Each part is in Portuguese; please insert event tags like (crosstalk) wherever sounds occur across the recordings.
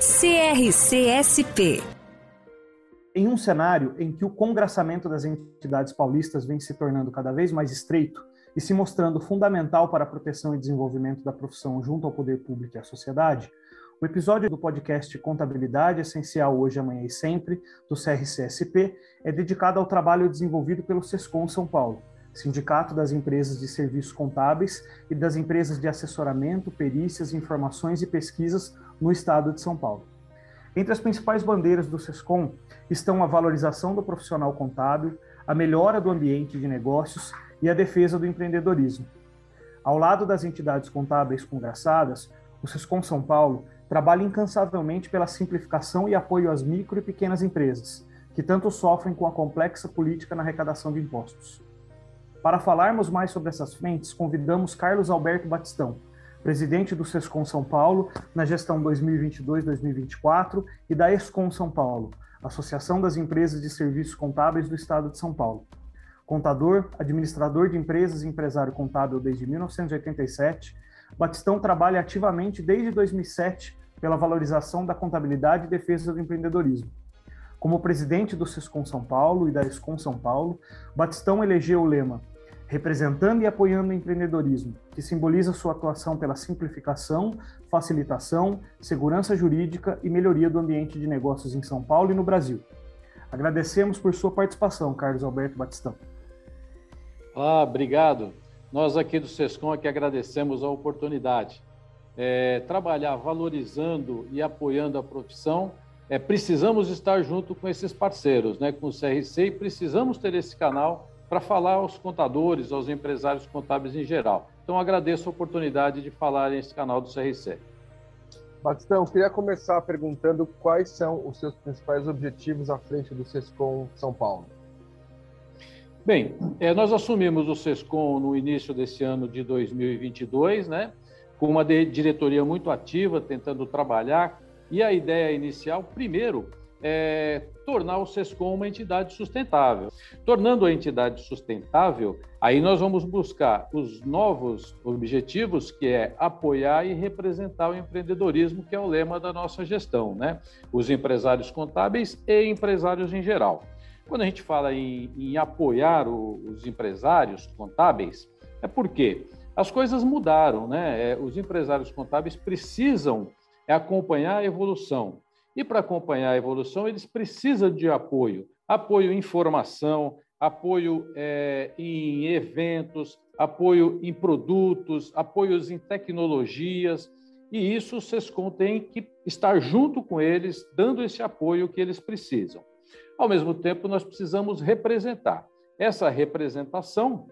CRCSP. Em um cenário em que o congraçamento das entidades paulistas vem se tornando cada vez mais estreito e se mostrando fundamental para a proteção e desenvolvimento da profissão junto ao poder público e à sociedade, o episódio do podcast Contabilidade Essencial Hoje, Amanhã e Sempre, do CRCSP, é dedicado ao trabalho desenvolvido pelo SESCOM São Paulo, Sindicato das Empresas de Serviços Contábeis e das Empresas de Assessoramento, Perícias, Informações e Pesquisas no Estado de São Paulo. Entre as principais bandeiras do SESCOM estão a valorização do profissional contábil, a melhora do ambiente de negócios e a defesa do empreendedorismo. Ao lado das entidades contábeis congraçadas, o SESCOM São Paulo trabalha incansavelmente pela simplificação e apoio às micro e pequenas empresas, que tanto sofrem com a complexa política na arrecadação de impostos. Para falarmos mais sobre essas frentes, convidamos Carlos Alberto Batistão, presidente do SESCOM São Paulo na gestão 2022-2024 e da ESCOM São Paulo, Associação das Empresas de Serviços Contábeis do Estado de São Paulo. Contador, administrador de empresas e empresário contábil desde 1987, Batistão trabalha ativamente desde 2007 pela valorização da contabilidade e defesa do empreendedorismo. Como presidente do Sescom São Paulo e da Escom São Paulo, Batistão elegeu o lema Representando e apoiando o empreendedorismo, que simboliza sua atuação pela simplificação, facilitação, segurança jurídica e melhoria do ambiente de negócios em São Paulo e no Brasil. Agradecemos por sua participação, Carlos Alberto Batistão. Ah, obrigado. Nós aqui do SESCOM é que agradecemos a oportunidade. É, trabalhar valorizando e apoiando a profissão, é, precisamos estar junto com esses parceiros, né, com o CRC, e precisamos ter esse canal para falar aos contadores, aos empresários contábeis em geral. Então, agradeço a oportunidade de falar nesse canal do CRC. Batistão, queria começar perguntando quais são os seus principais objetivos à frente do SESCOM São Paulo. Bem, é, nós assumimos o SESCOM no início desse ano de 2022, né, com uma diretoria muito ativa, tentando trabalhar, e a ideia inicial, primeiro, é tornar o SESCOM uma entidade sustentável. Tornando a entidade sustentável, aí nós vamos buscar os novos objetivos, que é apoiar e representar o empreendedorismo, que é o lema da nossa gestão, né? Os empresários contábeis e empresários em geral. Quando a gente fala em, em apoiar o, os empresários contábeis, é porque as coisas mudaram, né? É, os empresários contábeis precisam acompanhar a evolução. E para acompanhar a evolução, eles precisam de apoio, apoio em formação, apoio é, em eventos, apoio em produtos, apoios em tecnologias, e isso o SESCOM tem que estar junto com eles, dando esse apoio que eles precisam. Ao mesmo tempo, nós precisamos representar. Essa representação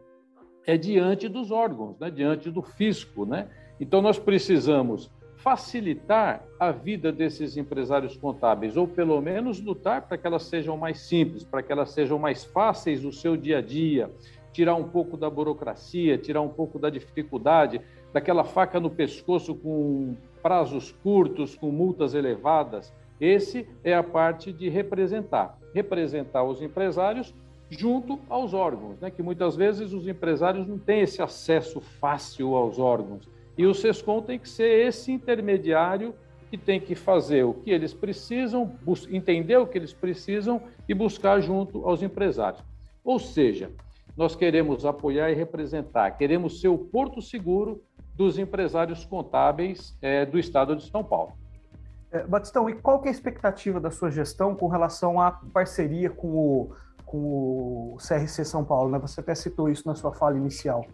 é diante dos órgãos, né? diante do fisco. Né? Então, nós precisamos facilitar a vida desses empresários contábeis, ou pelo menos lutar para que elas sejam mais simples, para que elas sejam mais fáceis no seu dia a dia, tirar um pouco da burocracia, tirar um pouco da dificuldade, daquela faca no pescoço com prazos curtos, com multas elevadas. Esse é a parte de representar, representar os empresários junto aos órgãos, né? que muitas vezes os empresários não têm esse acesso fácil aos órgãos. E o SESCOM tem que ser esse intermediário que tem que fazer o que eles precisam, entender o que eles precisam e buscar junto aos empresários. Ou seja, nós queremos apoiar e representar, queremos ser o porto seguro dos empresários contábeis é, do estado de São Paulo. É, Batistão, e qual que é a expectativa da sua gestão com relação à parceria com o, com o CRC São Paulo? Né? Você até citou isso na sua fala inicial.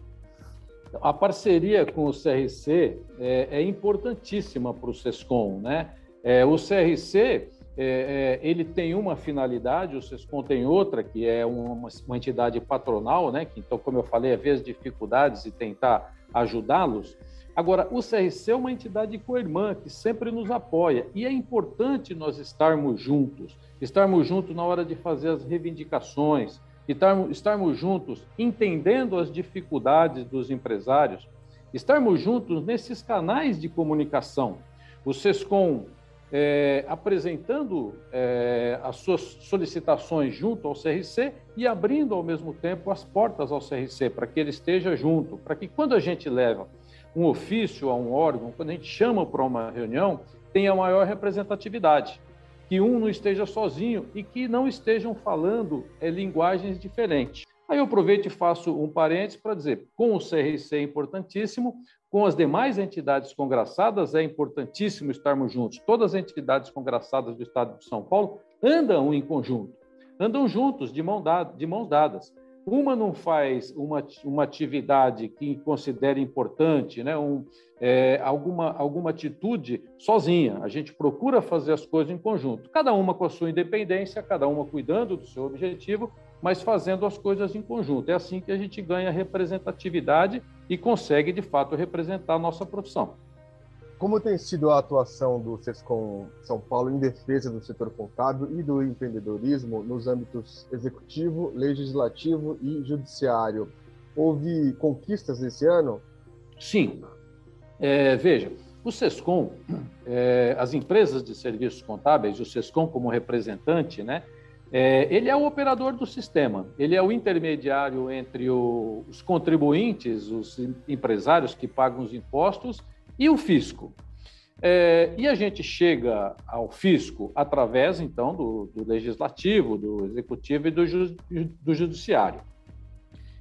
A parceria com o CRC é, é importantíssima para o SESCOM. Né? É, o CRC é, é, ele tem uma finalidade, o SESCOM tem outra, que é uma, uma entidade patronal, né? que, então, como eu falei, ver as dificuldades e tentar ajudá-los. Agora, o CRC é uma entidade co-irmã que sempre nos apoia e é importante nós estarmos juntos, estarmos juntos na hora de fazer as reivindicações, estarmos, estarmos juntos entendendo as dificuldades dos empresários, estarmos juntos nesses canais de comunicação. O SESCOM é, apresentando é, as suas solicitações junto ao CRC e abrindo ao mesmo tempo as portas ao CRC para que ele esteja junto, para que quando a gente leva um ofício a um órgão, quando a gente chama para uma reunião, tenha maior representatividade, que um não esteja sozinho e que não estejam falando é, linguagens diferentes. Aí eu aproveito e faço um parênteses para dizer, com o CRC é importantíssimo, com as demais entidades congraçadas é importantíssimo estarmos juntos. Todas as entidades congraçadas do Estado de São Paulo andam em conjunto, andam juntos, de, mão dada, de mãos dadas. Uma não faz uma, uma atividade que considere importante, né? Um, é, alguma, alguma atitude sozinha. A gente procura fazer as coisas em conjunto, cada uma com a sua independência, cada uma cuidando do seu objetivo, mas fazendo as coisas em conjunto. É assim que a gente ganha representatividade e consegue, de fato, representar a nossa profissão. Como tem sido a atuação do SESCOM São Paulo em defesa do setor contábil e do empreendedorismo nos âmbitos executivo, legislativo e judiciário? Houve conquistas esse ano? Sim. É, veja, o SESCOM, é, as empresas de serviços contábeis, o SESCOM como representante, né, é, ele é o operador do sistema, ele é o intermediário entre o, os contribuintes, os empresários que pagam os impostos e o fisco. É, e a gente chega ao fisco através, então, do, do legislativo, do executivo e do, ju, do, judiciário.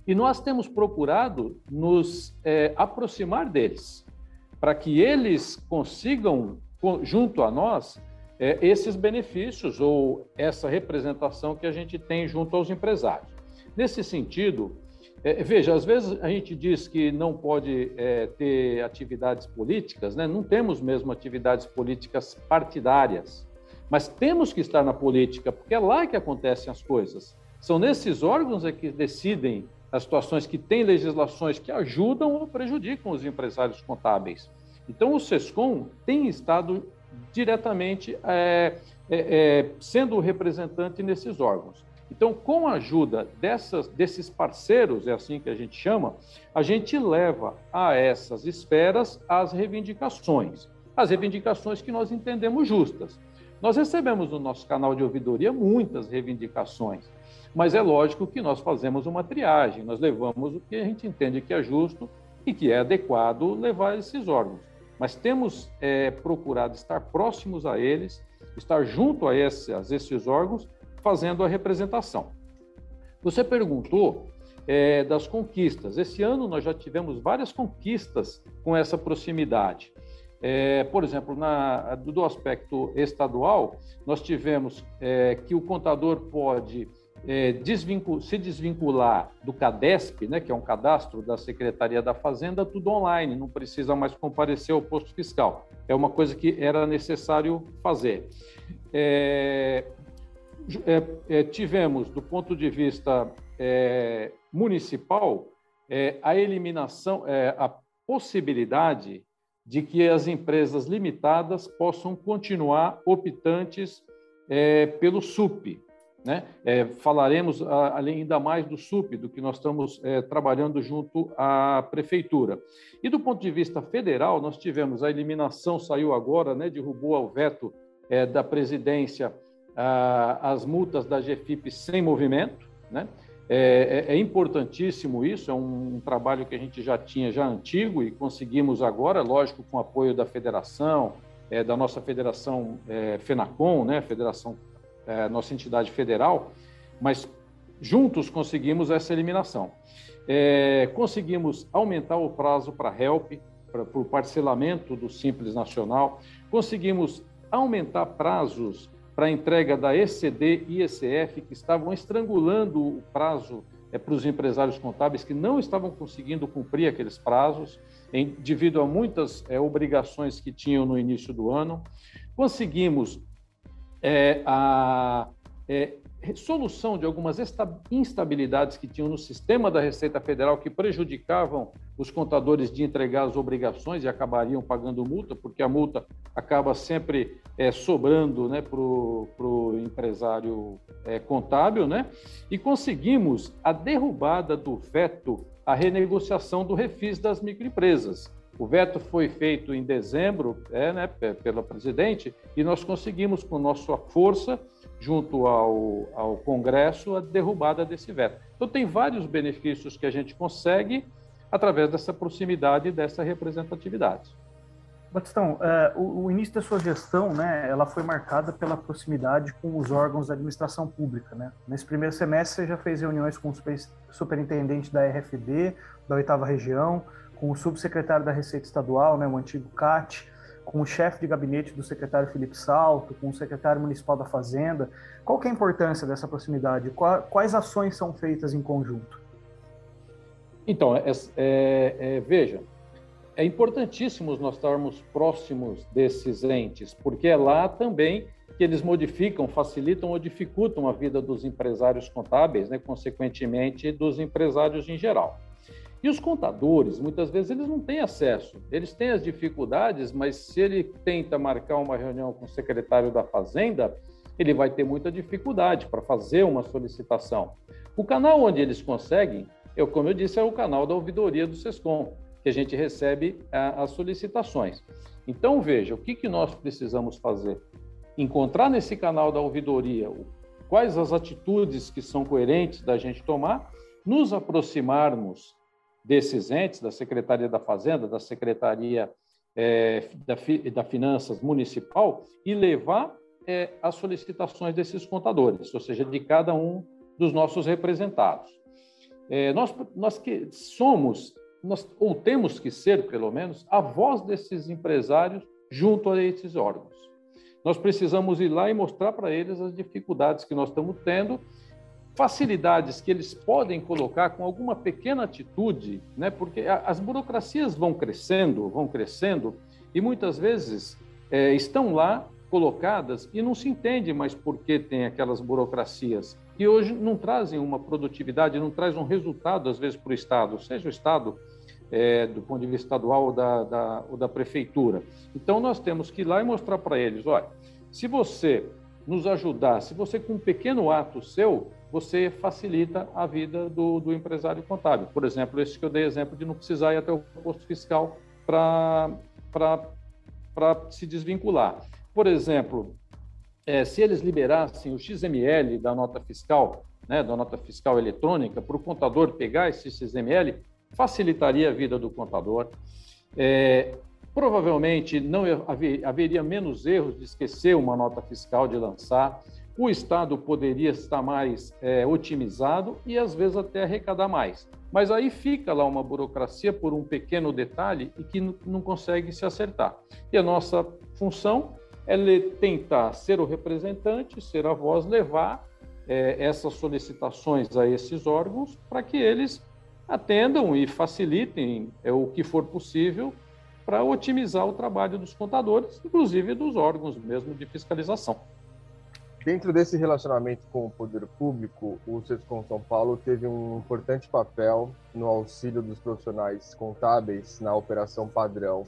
E nós temos procurado nos é, aproximar deles, para que eles consigam, junto a nós, é, esses benefícios ou essa representação que a gente tem junto aos empresários. Nesse sentido, é, veja, às vezes a gente diz que não pode é, ter atividades políticas, né? não temos mesmo atividades políticas partidárias, mas temos que estar na política, porque é lá que acontecem as coisas. São nesses órgãos é que decidem as situações que têm legislações que ajudam ou prejudicam os empresários contábeis. Então, o SESCOM tem estado diretamente é, é, é sendo representante nesses órgãos. Então, com a ajuda dessas, desses parceiros, é assim que a gente chama, a gente leva a essas esferas as reivindicações, as reivindicações que nós entendemos justas. Nós recebemos no nosso canal de ouvidoria muitas reivindicações, mas é lógico que nós fazemos uma triagem, nós levamos o que a gente entende que é justo e que é adequado levar esses órgãos. Mas temos é, procurado estar próximos a eles, estar junto a esses, a esses órgãos, fazendo a representação. Você perguntou é, das conquistas. Esse ano nós já tivemos várias conquistas com essa proximidade. É, por exemplo, na, do aspecto estadual, nós tivemos é, que o contador pode é, desvincul, se desvincular do CADESP, né, que é um cadastro da Secretaria da Fazenda, tudo online, não precisa mais comparecer ao posto fiscal. É uma coisa que era necessário fazer. É, é, é, tivemos, do ponto de vista é, municipal, é, a eliminação, é, a possibilidade de que as empresas limitadas possam continuar optantes é, pelo SUP. Né? falaremos ainda mais do SUP, do que nós estamos trabalhando junto à prefeitura. E do ponto de vista federal, nós tivemos a eliminação, saiu agora, né, derrubou o veto da presidência as multas da GFIP sem movimento, né? É, é, é, importantíssimo isso, é um, trabalho que a gente já tinha já antigo e conseguimos agora, lógico, com o apoio da federação, é, da nossa federação é, FENACOM, né, federação, é, nossa entidade federal, mas juntos conseguimos essa eliminação. É, conseguimos aumentar o prazo para HELP, para o parcelamento do Simples Nacional, conseguimos aumentar prazos para a entrega da ECD e ECF, que estavam estrangulando o prazo é, para os empresários contábeis que não estavam conseguindo cumprir aqueles prazos, em, devido a muitas é, obrigações que tinham no início do ano. Conseguimos é, a solução de algumas instabilidades que tinham no sistema da Receita Federal que prejudicavam os contadores de entregar as obrigações e acabariam pagando multa, porque a multa acaba sempre é, sobrando né, para o empresário é, contábil, né? e conseguimos a derrubada do veto à renegociação do refis das microempresas. O veto foi feito em dezembro é, né, pela presidente e nós conseguimos, com nossa força, junto ao, ao Congresso, a derrubada desse veto. Então, tem vários benefícios que a gente consegue através dessa proximidade e dessa representatividade. Batistão, é, o, o, início da sua gestão, né, ela foi marcada pela proximidade com os órgãos da administração pública, né? Nesse primeiro semestre, você já fez reuniões com o superintendente da RFD, da oitava região, com o subsecretário da Receita Estadual, né, o antigo CAT, com o chefe de gabinete do secretário Felipe Salto, com o secretário municipal da Fazenda. Qual que é a importância dessa proximidade? Quais ações são feitas em conjunto? Então, é, é, é, veja, é importantíssimo nós estarmos próximos desses entes, porque é lá também que eles modificam, facilitam ou dificultam a vida dos empresários contábeis, né, consequentemente dos empresários em geral. E os contadores, muitas vezes, eles não têm acesso. Eles têm as dificuldades, mas se ele tenta marcar uma reunião com o secretário da Fazenda, ele vai ter muita dificuldade para fazer uma solicitação. O canal onde eles conseguem eu, como eu disse, é o canal da ouvidoria do SESCOM, que a gente recebe a, as solicitações. Então, veja, o que, que nós precisamos fazer? Encontrar nesse canal da ouvidoria quais as atitudes que são coerentes da gente tomar, nos aproximarmos desses entes, da Secretaria da Fazenda, da Secretaria é, da, da, Finanças Municipal, e levar é, as solicitações desses contadores, ou seja, de cada um dos nossos representados. É, nós, nós que somos, nós, ou temos que ser, pelo menos, a voz desses empresários junto a esses órgãos. Nós precisamos ir lá e mostrar para eles as dificuldades que nós estamos tendo, facilidades que eles podem colocar com alguma pequena atitude, né? porque as burocracias vão crescendo, vão crescendo, e muitas vezes é, estão lá colocadas e não se entende mais por que tem aquelas burocracias que hoje não trazem uma produtividade, não traz um resultado, às vezes, para o Estado, seja o Estado é, do ponto de vista estadual ou da, da, ou da prefeitura. Então, nós temos que ir lá e mostrar para eles, olha, se você nos ajudar, se você, com um pequeno ato seu, você facilita a vida do, do empresário contábil. Por exemplo, esse que eu dei exemplo de não precisar ir até o posto fiscal para se desvincular. Por exemplo, é, se eles liberassem o XML da nota fiscal, né, da nota fiscal eletrônica, para o contador pegar esse XML, facilitaria a vida do contador. É, provavelmente não haver, haveria menos erros de esquecer uma nota fiscal de lançar. O Estado poderia estar mais é, otimizado e às vezes até arrecadar mais. Mas aí fica lá uma burocracia por um pequeno detalhe e que não consegue se acertar. E a nossa função é tentar ser o representante, ser a voz, levar é, essas solicitações a esses órgãos para que eles atendam e facilitem é, o que for possível para otimizar o trabalho dos contadores, inclusive dos órgãos mesmo de fiscalização. Dentro desse relacionamento com o poder público, o SESCOM São Paulo teve um importante papel no auxílio dos profissionais contábeis na operação padrão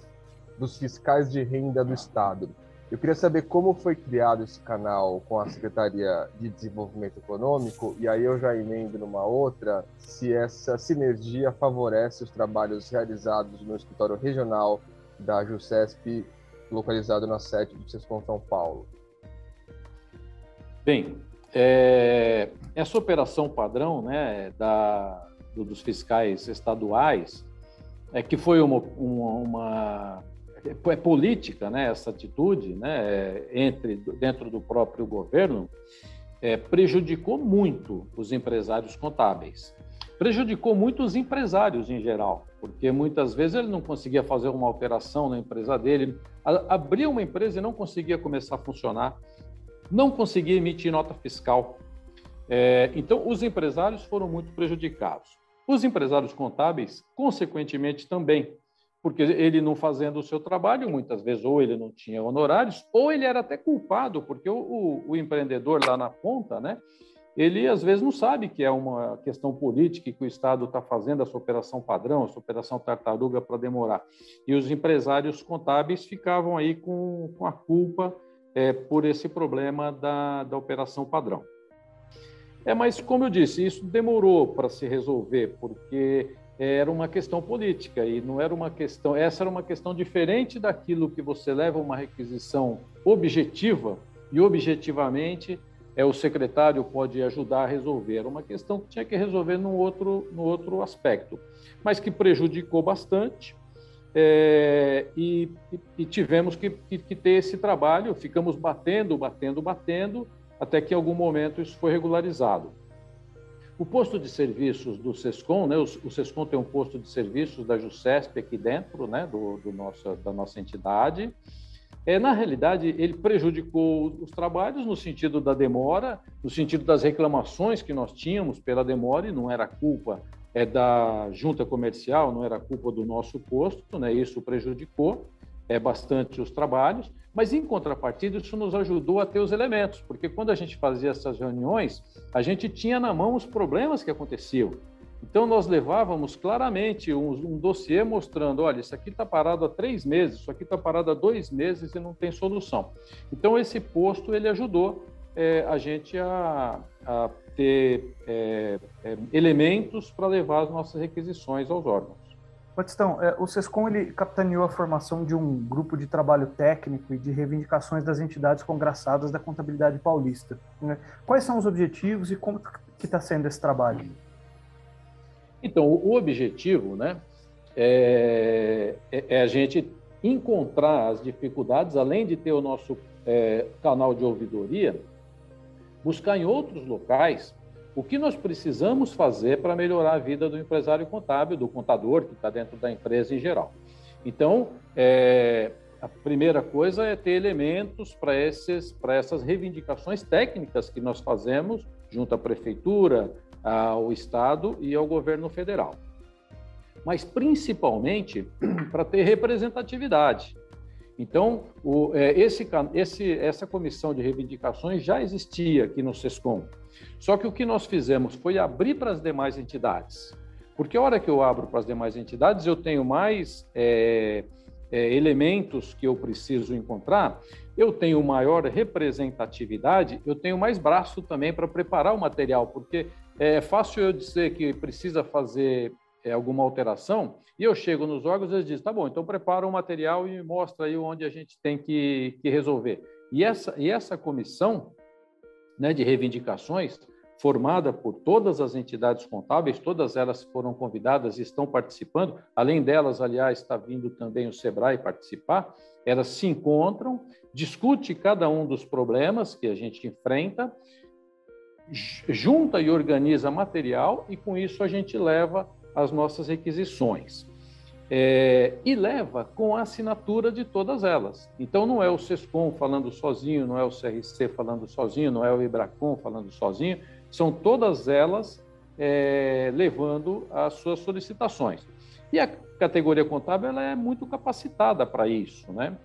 dos fiscais de renda do Estado. Eu queria saber como foi criado esse canal com a Secretaria de Desenvolvimento Econômico, e aí eu já emendo numa outra, se essa sinergia favorece os trabalhos realizados no escritório regional da JUSESP, localizado na sede do Sescom São Paulo. Bem, é, essa operação padrão né, da, dos fiscais estaduais, é que foi uma, uma, uma é política, né, essa atitude, né, entre dentro do próprio governo, é, prejudicou muito os empresários contábeis, prejudicou muito os empresários em geral, porque muitas vezes ele não conseguia fazer uma operação na empresa dele, abria uma empresa e não conseguia começar a funcionar, não conseguia emitir nota fiscal. É, então, os empresários foram muito prejudicados. Os empresários contábeis, consequentemente, também, porque ele não fazendo o seu trabalho, muitas vezes, ou ele não tinha honorários, ou ele era até culpado, porque o, o, o empreendedor lá na ponta, né, ele às vezes não sabe que é uma questão política que o Estado está fazendo essa operação padrão, essa operação tartaruga para demorar. E os empresários contábeis ficavam aí com, com a culpa é, por esse problema da, da operação padrão. É, mas como eu disse, isso demorou para se resolver, porque era uma questão política e não era uma questão. Essa era uma questão diferente daquilo que você leva uma requisição objetiva e objetivamente é o secretário pode ajudar a resolver. Era uma questão que tinha que resolver no outro, no outro aspecto, mas que prejudicou bastante. É, e, e, tivemos que, que, que, ter esse trabalho, ficamos batendo, batendo, batendo, até que em algum momento isso foi regularizado. O posto de serviços do SESCOM, né, o, SESCOM tem um posto de serviços da JUSESP aqui dentro né, do, do nossa, da nossa entidade, é, na realidade, ele prejudicou os trabalhos no sentido da demora, no sentido das reclamações que nós tínhamos pela demora, e não era culpa é, da junta comercial, não era culpa do nosso posto, né? isso prejudicou é, bastante os trabalhos, mas em contrapartida isso nos ajudou a ter os elementos, porque quando a gente fazia essas reuniões, a gente tinha na mão os problemas que aconteciam. Então, nós levávamos claramente um, um dossiê mostrando: olha, isso aqui está parado há três meses, isso aqui está parado há dois meses e não tem solução. Então, esse posto ele ajudou é, a gente a, a ter é, é, elementos para levar as nossas requisições aos órgãos. Batistão, é, o SESCOM ele capitaneou a formação de um grupo de trabalho técnico e de reivindicações das entidades congraçadas da contabilidade paulista. Né? Quais são os objetivos e como que está sendo esse trabalho? Então, o objetivo né, é, é, é, a gente encontrar as dificuldades, além de ter o nosso é, canal de ouvidoria, buscar em outros locais o que nós precisamos fazer para melhorar a vida do empresário contábil, do contador que está dentro da empresa em geral. Então, é, a primeira coisa é ter elementos para essas reivindicações técnicas que nós fazemos junto à prefeitura, ao Estado e ao governo federal. Mas principalmente (clears throat) para ter representatividade. Então, o, é, esse, esse, essa comissão de reivindicações já existia aqui no SESCOM. Só que o que nós fizemos foi abrir para as demais entidades. Porque a hora que eu abro para as demais entidades, eu tenho mais é, é, elementos que eu preciso encontrar, eu tenho maior representatividade, eu tenho mais braço também para preparar o material, porque é fácil eu dizer que precisa fazer é, alguma alteração, e eu chego nos órgãos e eles dizem, tá bom, então prepara o material e mostra aí onde a gente tem que, que resolver. E essa, e essa comissão né, de reivindicações, formada por todas as entidades contábeis, todas elas foram convidadas e estão participando, além delas, aliás, está vindo também o SEBRAE participar, elas se encontram, discute cada um dos problemas que a gente enfrenta, junta e organiza material e com isso a gente leva as nossas requisições. É, e leva com a assinatura de todas elas. Então não é o SESCOM falando sozinho, não é o CRC falando sozinho, não é o IBRACOM falando sozinho, são todas elas é, levando as suas solicitações. E a categoria contábil ela é muito capacitada para isso. Né?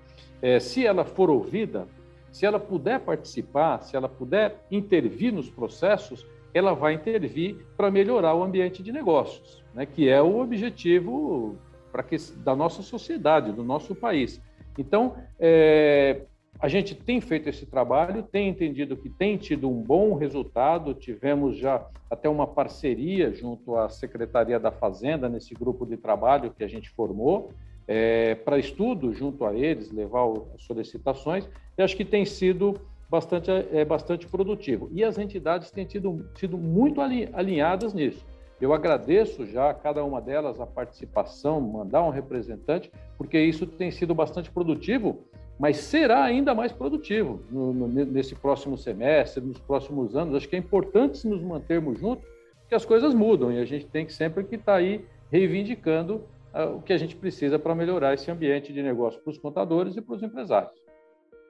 É, se ela for ouvida, se ela puder participar, se ela puder intervir nos processos, ela vai intervir para melhorar o ambiente de negócios, né, que é o objetivo para que, da nossa sociedade, do nosso país. Então, é, a gente tem feito esse trabalho, tem entendido que tem tido um bom resultado, tivemos já até uma parceria junto à Secretaria da Fazenda, nesse grupo de trabalho que a gente formou, é, para estudo junto a eles, levar as solicitações, e acho que tem sido bastante, é, bastante produtivo. E as entidades têm tido, sido muito alinhadas nisso. Eu agradeço já a cada uma delas a participação, mandar um representante, porque isso tem sido bastante produtivo, mas será ainda mais produtivo no, no, nesse próximo semestre, nos próximos anos. Acho que é importante nos mantermos juntos, porque as coisas mudam e a gente tem que sempre que estar tá aí reivindicando uh, o que a gente precisa para melhorar esse ambiente de negócio para os contadores e para os empresários.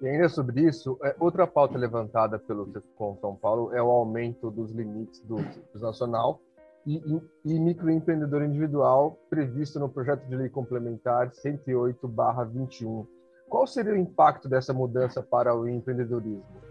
E ainda sobre isso, é, outra pauta levantada pelo SESCOM São Paulo é o aumento dos limites do Simples Nacional e, e, microempreendedor individual previsto no projeto de lei complementar 108/21. Qual seria o impacto dessa mudança para o empreendedorismo?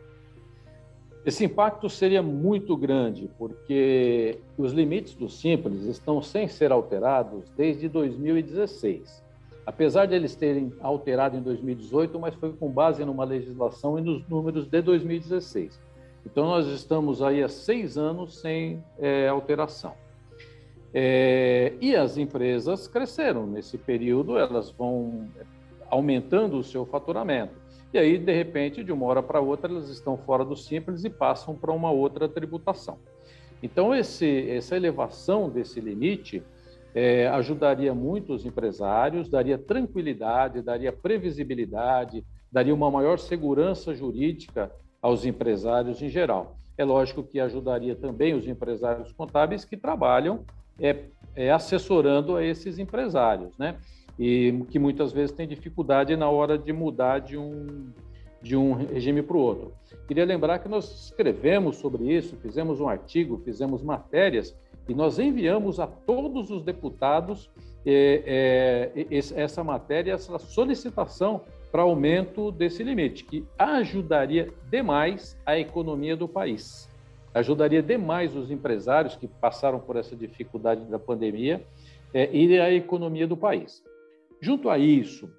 Esse impacto seria muito grande, porque os limites do Simples estão sem ser alterados desde 2016. Apesar de eles terem alterado em 2018, mas foi com base numa legislação e nos números de 2016. Então, nós estamos aí há seis anos sem é, alteração. É, e as empresas cresceram nesse período, elas vão aumentando o seu faturamento. E aí, de repente, de uma hora para outra, elas estão fora do simples e passam para uma outra tributação. Então, esse, essa elevação desse limite é, ajudaria muito os empresários, daria tranquilidade, daria previsibilidade, daria uma maior segurança jurídica aos empresários em geral. É lógico que ajudaria também os empresários contábeis que trabalham é, é assessorando a esses empresários, né? E que muitas vezes têm dificuldade na hora de mudar de um, de um regime para o outro. Queria lembrar que nós escrevemos sobre isso, fizemos um artigo, fizemos matérias e nós enviamos a todos os deputados é, é, essa matéria, essa solicitação para aumento desse limite, que ajudaria demais a economia do país ajudaria demais os empresários que passaram por essa dificuldade da pandemia é, e a economia do país. Junto a isso,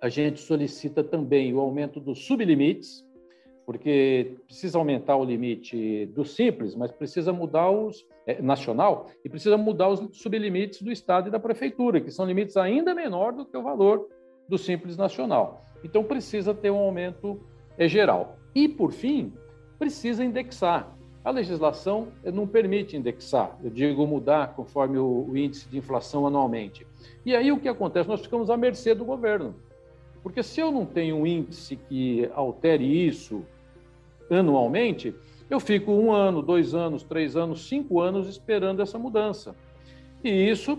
a gente solicita também o aumento dos sublimites, porque precisa aumentar o limite do simples, mas precisa mudar os é, nacional e precisa mudar os sublimites do estado e da prefeitura, que são limites ainda menor do que o valor do simples nacional. Então precisa ter um aumento é, geral. E por fim, precisa indexar. A legislação eh, não permite indexar, eu digo mudar conforme o, o índice de inflação anualmente. E aí o que acontece? Nós ficamos à mercê do governo. Porque se eu não tenho um índice que altere isso anualmente, eu fico um ano, dois anos, três anos, cinco anos esperando essa mudança. E isso,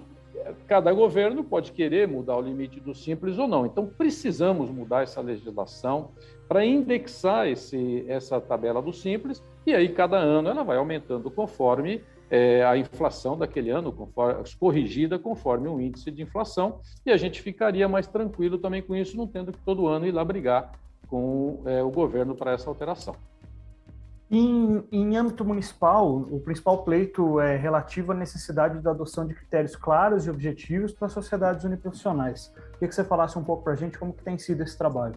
cada governo pode querer mudar o limite do simples ou não. Então, precisamos mudar essa legislação para indexar esse, essa tabela do simples e aí, cada ano, ela vai aumentando conforme é, a inflação daquele ano, conforme, corrigida conforme o índice de inflação, e a gente ficaria mais tranquilo também com isso, não tendo que todo ano ir lá brigar com é, o governo para essa alteração. Em, em, âmbito municipal, o principal pleito é relativo à necessidade da adoção de critérios claros e objetivos para sociedades uniprofissionais. Queria que você falasse um pouco para a gente como que tem sido esse trabalho.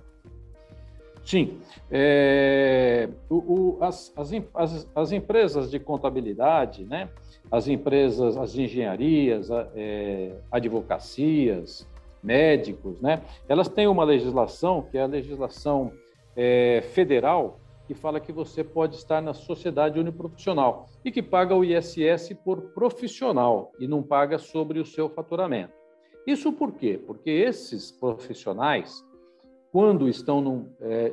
Sim. É, o, o, as, as, as, empresas de contabilidade, né, as empresas, as engenharias, é, advocacias, médicos, né, elas têm uma legislação, que é a legislação é, federal, que fala que você pode estar na sociedade uniprofissional e que paga o ISS por profissional e não paga sobre o seu faturamento. Isso por quê? Porque esses profissionais, quando estão num, é,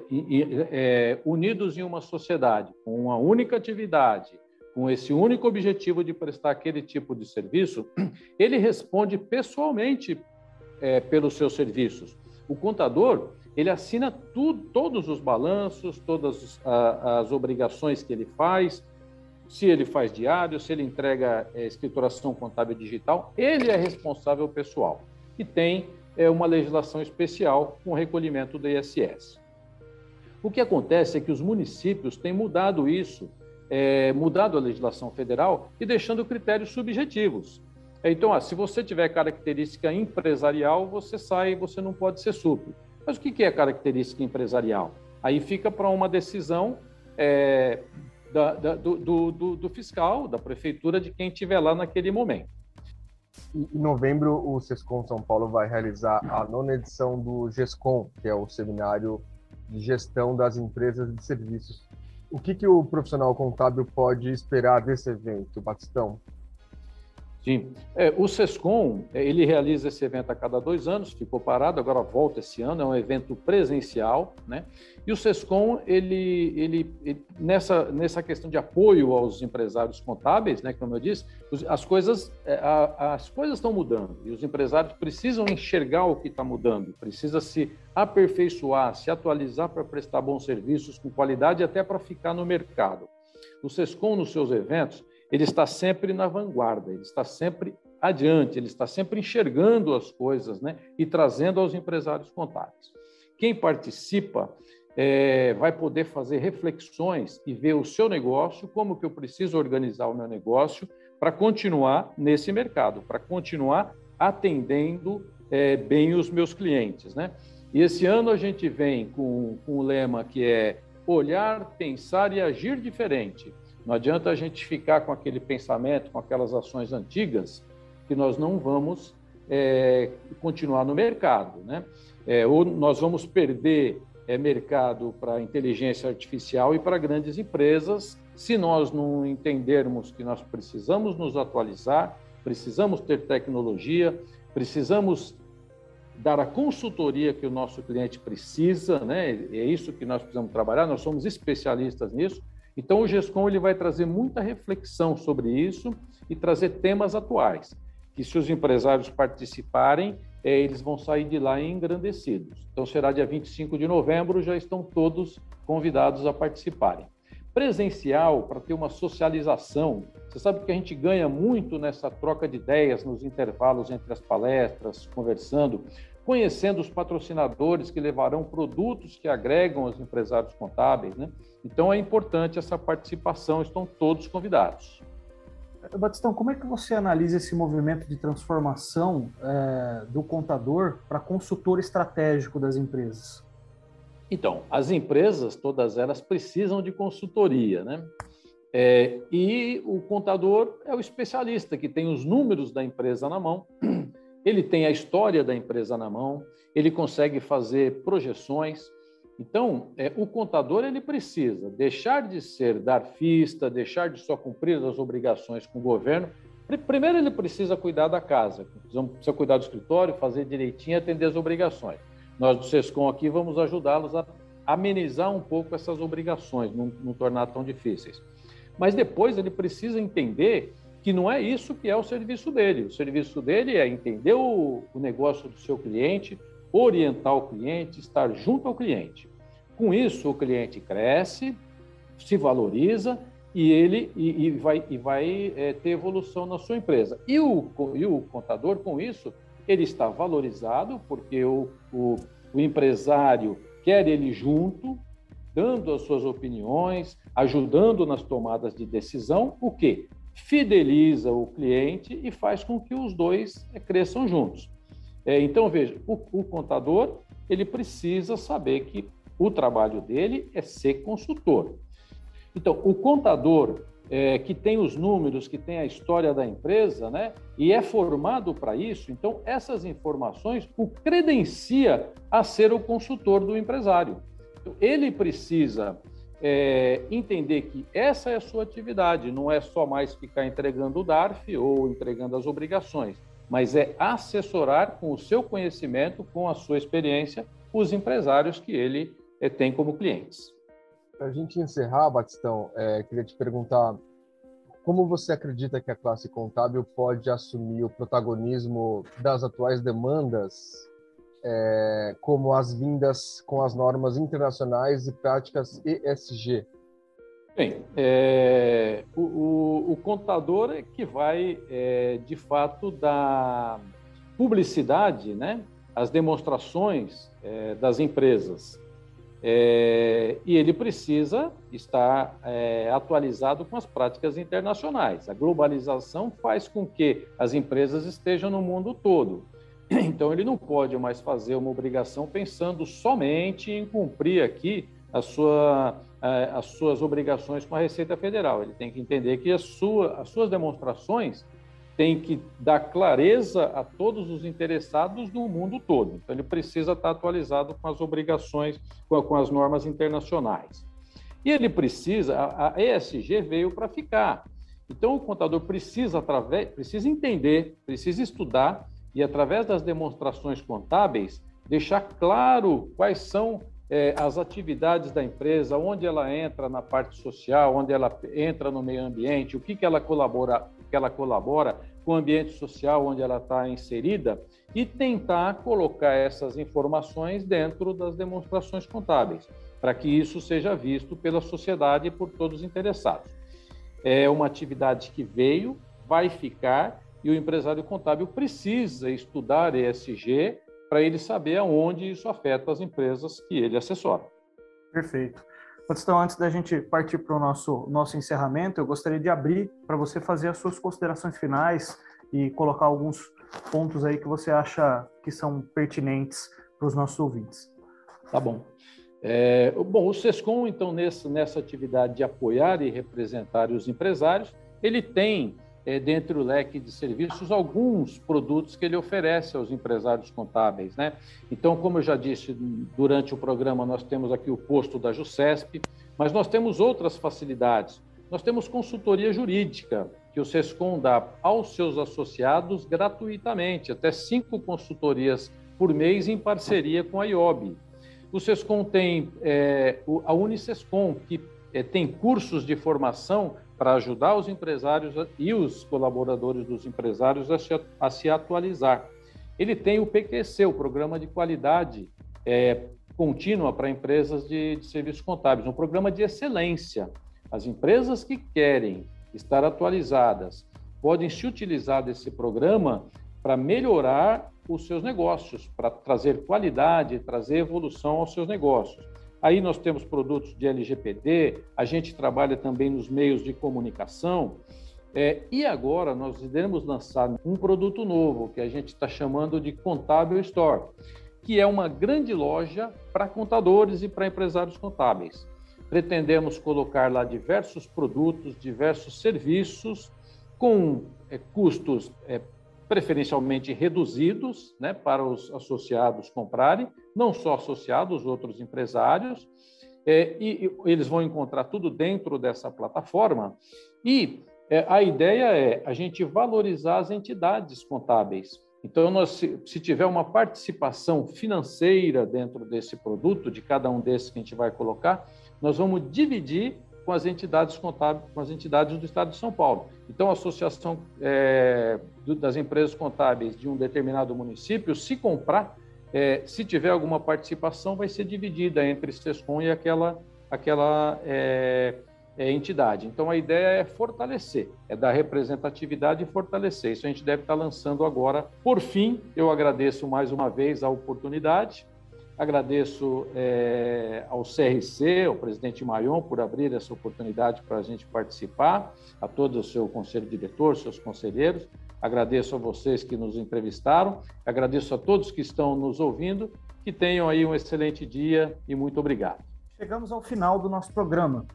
é, unidos em uma sociedade, com uma única atividade, com esse único objetivo de prestar aquele tipo de serviço, ele responde pessoalmente é, pelos seus serviços. O contador, ele assina todos os balanços, todas as obrigações que ele faz, se ele faz diário, se ele entrega é, escrituração contábil digital, ele é responsável pessoal e tem é uma legislação especial com recolhimento do ISS. O que acontece é que os municípios têm mudado isso, é, mudado a legislação federal e deixando critérios subjetivos. Então, ah, se você tiver característica empresarial, você sai, você não pode ser supre. Mas o que é característica empresarial? Aí fica para uma decisão é, da, da, do, do, do fiscal, da prefeitura, de quem estiver lá naquele momento. Em novembro, o SESCOM São Paulo vai realizar a nona edição do GESCOM, que é o Seminário de Gestão das Empresas de Serviços. O que, que o profissional contábil pode esperar desse evento, Batistão? Sim. É, o SESCOM, é, ele realiza esse evento a cada dois anos, ficou parado, agora volta esse ano, é um evento presencial, né? E o SESCOM, ele, ele, ele nessa, nessa questão de apoio aos empresários contábeis, né, como eu disse, as coisas, é, a, as coisas estão mudando e os empresários precisam enxergar o que está mudando, precisa se aperfeiçoar, se atualizar para prestar bons serviços com qualidade até para ficar no mercado. O SESCOM, nos seus eventos, ele está sempre na vanguarda, ele está sempre adiante, ele está sempre enxergando as coisas né, e trazendo aos empresários contábeis. Quem participa é, vai poder fazer reflexões e ver o seu negócio, como que eu preciso organizar o meu negócio para continuar nesse mercado, para continuar atendendo é, bem os meus clientes, né? E esse ano a gente vem com, o lema que é olhar, pensar e agir diferente. Não adianta a gente ficar com aquele pensamento, com aquelas ações antigas, que nós não vamos é, continuar no mercado, né? É, ou nós vamos perder é, mercado para inteligência artificial e para grandes empresas, se nós não entendermos que nós precisamos nos atualizar, precisamos ter tecnologia, precisamos dar a consultoria que o nosso cliente precisa, né? É isso que nós precisamos trabalhar, nós somos especialistas nisso. Então o GESCOM ele vai trazer muita reflexão sobre isso e trazer temas atuais, que se os empresários participarem, é, eles vão sair de lá engrandecidos. Então, será dia 25 de novembro, já estão todos convidados a participarem. Presencial, para ter uma socialização, você sabe que a gente ganha muito nessa troca de ideias, nos intervalos entre as palestras, conversando, conhecendo os patrocinadores que levarão produtos que agregam aos empresários contábeis. Né? Então, é importante essa participação, estão todos convidados. Batistão, como é que você analisa esse movimento de transformação é, do contador para consultor estratégico das empresas? Então, as empresas, todas elas, precisam de consultoria, né? É, e o contador é o especialista que tem os números da empresa na mão, ele tem a história da empresa na mão, ele consegue fazer projeções, então, é, o contador ele precisa deixar de ser darfista, deixar de só cumprir as obrigações com o governo. Primeiro, ele precisa cuidar da casa, precisa cuidar do escritório, fazer direitinho, atender as obrigações. Nós do SESCOM aqui vamos ajudá-los a amenizar um pouco essas obrigações, não, não tornar tão difíceis. Mas depois ele precisa entender que não é isso que é o serviço dele. O serviço dele é entender o, o negócio do seu cliente, orientar o cliente, estar junto ao cliente. Com isso, o cliente cresce, se valoriza e ele e, e vai, e vai é, ter evolução na sua empresa. E o, e o contador, com isso, ele está valorizado, porque o, o, o empresário quer ele junto, dando as suas opiniões, ajudando nas tomadas de decisão, o que fideliza o cliente e faz com que os dois é, cresçam juntos. É, então, veja, o, o, contador ele precisa saber que o trabalho dele é ser consultor. Então, o contador é, que tem os números, que tem a história da empresa, né, e é formado para isso, então essas informações o credencia a ser o consultor do empresário. Então, ele precisa é, entender que essa é a sua atividade, não é só mais ficar entregando o DARF ou entregando as obrigações mas é assessorar com o seu conhecimento, com a sua experiência, os empresários que ele é, tem como clientes. Para a gente encerrar, Batistão, é, queria te perguntar como você acredita que a classe contábil pode assumir o protagonismo das atuais demandas, é, como as vindas com as normas internacionais e práticas ESG? Bem, é, o, o, o, contador é que vai, é, de fato, dar publicidade né, às demonstrações é, das empresas. É, e ele precisa estar é, atualizado com as práticas internacionais. A globalização faz com que as empresas estejam no mundo todo. (clears throat) Então, ele não pode mais fazer uma obrigação pensando somente em cumprir aqui a sua é, as suas obrigações com a Receita Federal. Ele tem que entender que sua, as suas demonstrações têm que dar clareza a todos os interessados do mundo todo. Então, ele precisa estar atualizado com as obrigações, com, com as normas internacionais. E ele precisa, a, a ESG veio para ficar. Então, o contador precisa, através, precisa entender, precisa estudar e, através das demonstrações contábeis, deixar claro quais são é, as atividades da empresa, onde ela entra na parte social, onde ela entra no meio ambiente, o que, que ela colabora, que ela colabora com o ambiente social onde ela está inserida e tentar colocar essas informações dentro das demonstrações contábeis, para que isso seja visto pela sociedade e por todos os interessados. É uma atividade que veio, vai ficar e o empresário contábil precisa estudar ESG para ele saber aonde isso afeta as empresas que ele assessora. Perfeito. Então, antes da gente partir para o nosso, nosso encerramento, eu gostaria de abrir para você fazer as suas considerações finais e colocar alguns pontos aí que você acha que são pertinentes para os nossos ouvintes. Tá bom. É, bom, o SESCOM, então, nessa, nessa atividade de apoiar e representar os empresários, ele tem, é, dentro do leque de serviços, alguns produtos que ele oferece aos empresários contábeis. Né? Então, como eu já disse durante o programa, nós temos aqui o posto da JUSCESP, mas nós temos outras facilidades. Nós temos consultoria jurídica, que o SESCOM dá aos seus associados gratuitamente, até cinco consultorias por mês em parceria com a IOB. O SESCOM tem é, a Unisescom, que é, tem cursos de formação para ajudar os empresários e os colaboradores dos empresários a se, a se atualizar. Ele tem o PQC, o Programa de Qualidade é, Contínua para Empresas de, de Serviços Contábeis, um programa de excelência. As empresas que querem estar atualizadas podem se utilizar desse programa para melhorar os seus negócios, para trazer qualidade, trazer evolução aos seus negócios. Aí nós temos produtos de LGPD, a gente trabalha também nos meios de comunicação. É, e agora nós iremos lançar um produto novo que a gente está chamando de Contábil Store, que é uma grande loja para contadores e para empresários contábeis. Pretendemos colocar lá diversos produtos, diversos serviços com é, custos é, preferencialmente reduzidos né, para os associados comprarem, não só associados, outros empresários, é, e, e, eles vão encontrar tudo dentro dessa plataforma. E é, a ideia é a gente valorizar as entidades contábeis. Então, nós, se, se tiver uma participação financeira dentro desse produto, de cada um desses que a gente vai colocar, nós vamos dividir com as entidades contábeis, com as entidades do Estado de São Paulo. Então, a associação é, das empresas contábeis de um determinado município, se comprar, é, se tiver alguma participação, vai ser dividida entre Sescom e aquela, aquela é, é, entidade. Então, a ideia é fortalecer, é dar representatividade e fortalecer. Isso a gente deve estar lançando agora. Por fim, eu agradeço mais uma vez a oportunidade Agradeço é, ao CRC, ao presidente Maion, por abrir essa oportunidade para a gente participar, a todo o seu conselho diretor, seus conselheiros. Agradeço a vocês que nos entrevistaram, agradeço a todos que estão nos ouvindo. Que tenham aí um excelente dia e muito obrigado. Chegamos ao final do nosso programa.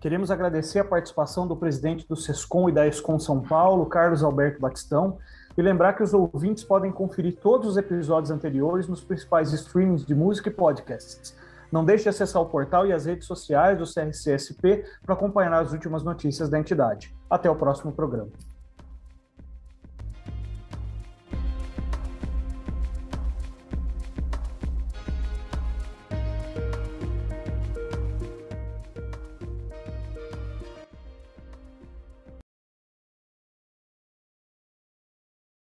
Queremos agradecer a participação do presidente do SESCOM e da ESCOM São Paulo, Carlos Alberto Batistão, e lembrar que os ouvintes podem conferir todos os episódios anteriores nos principais streamings de música e podcasts. Não deixe de acessar o portal e as redes sociais do CRCSP para acompanhar as últimas notícias da entidade. Até o próximo programa.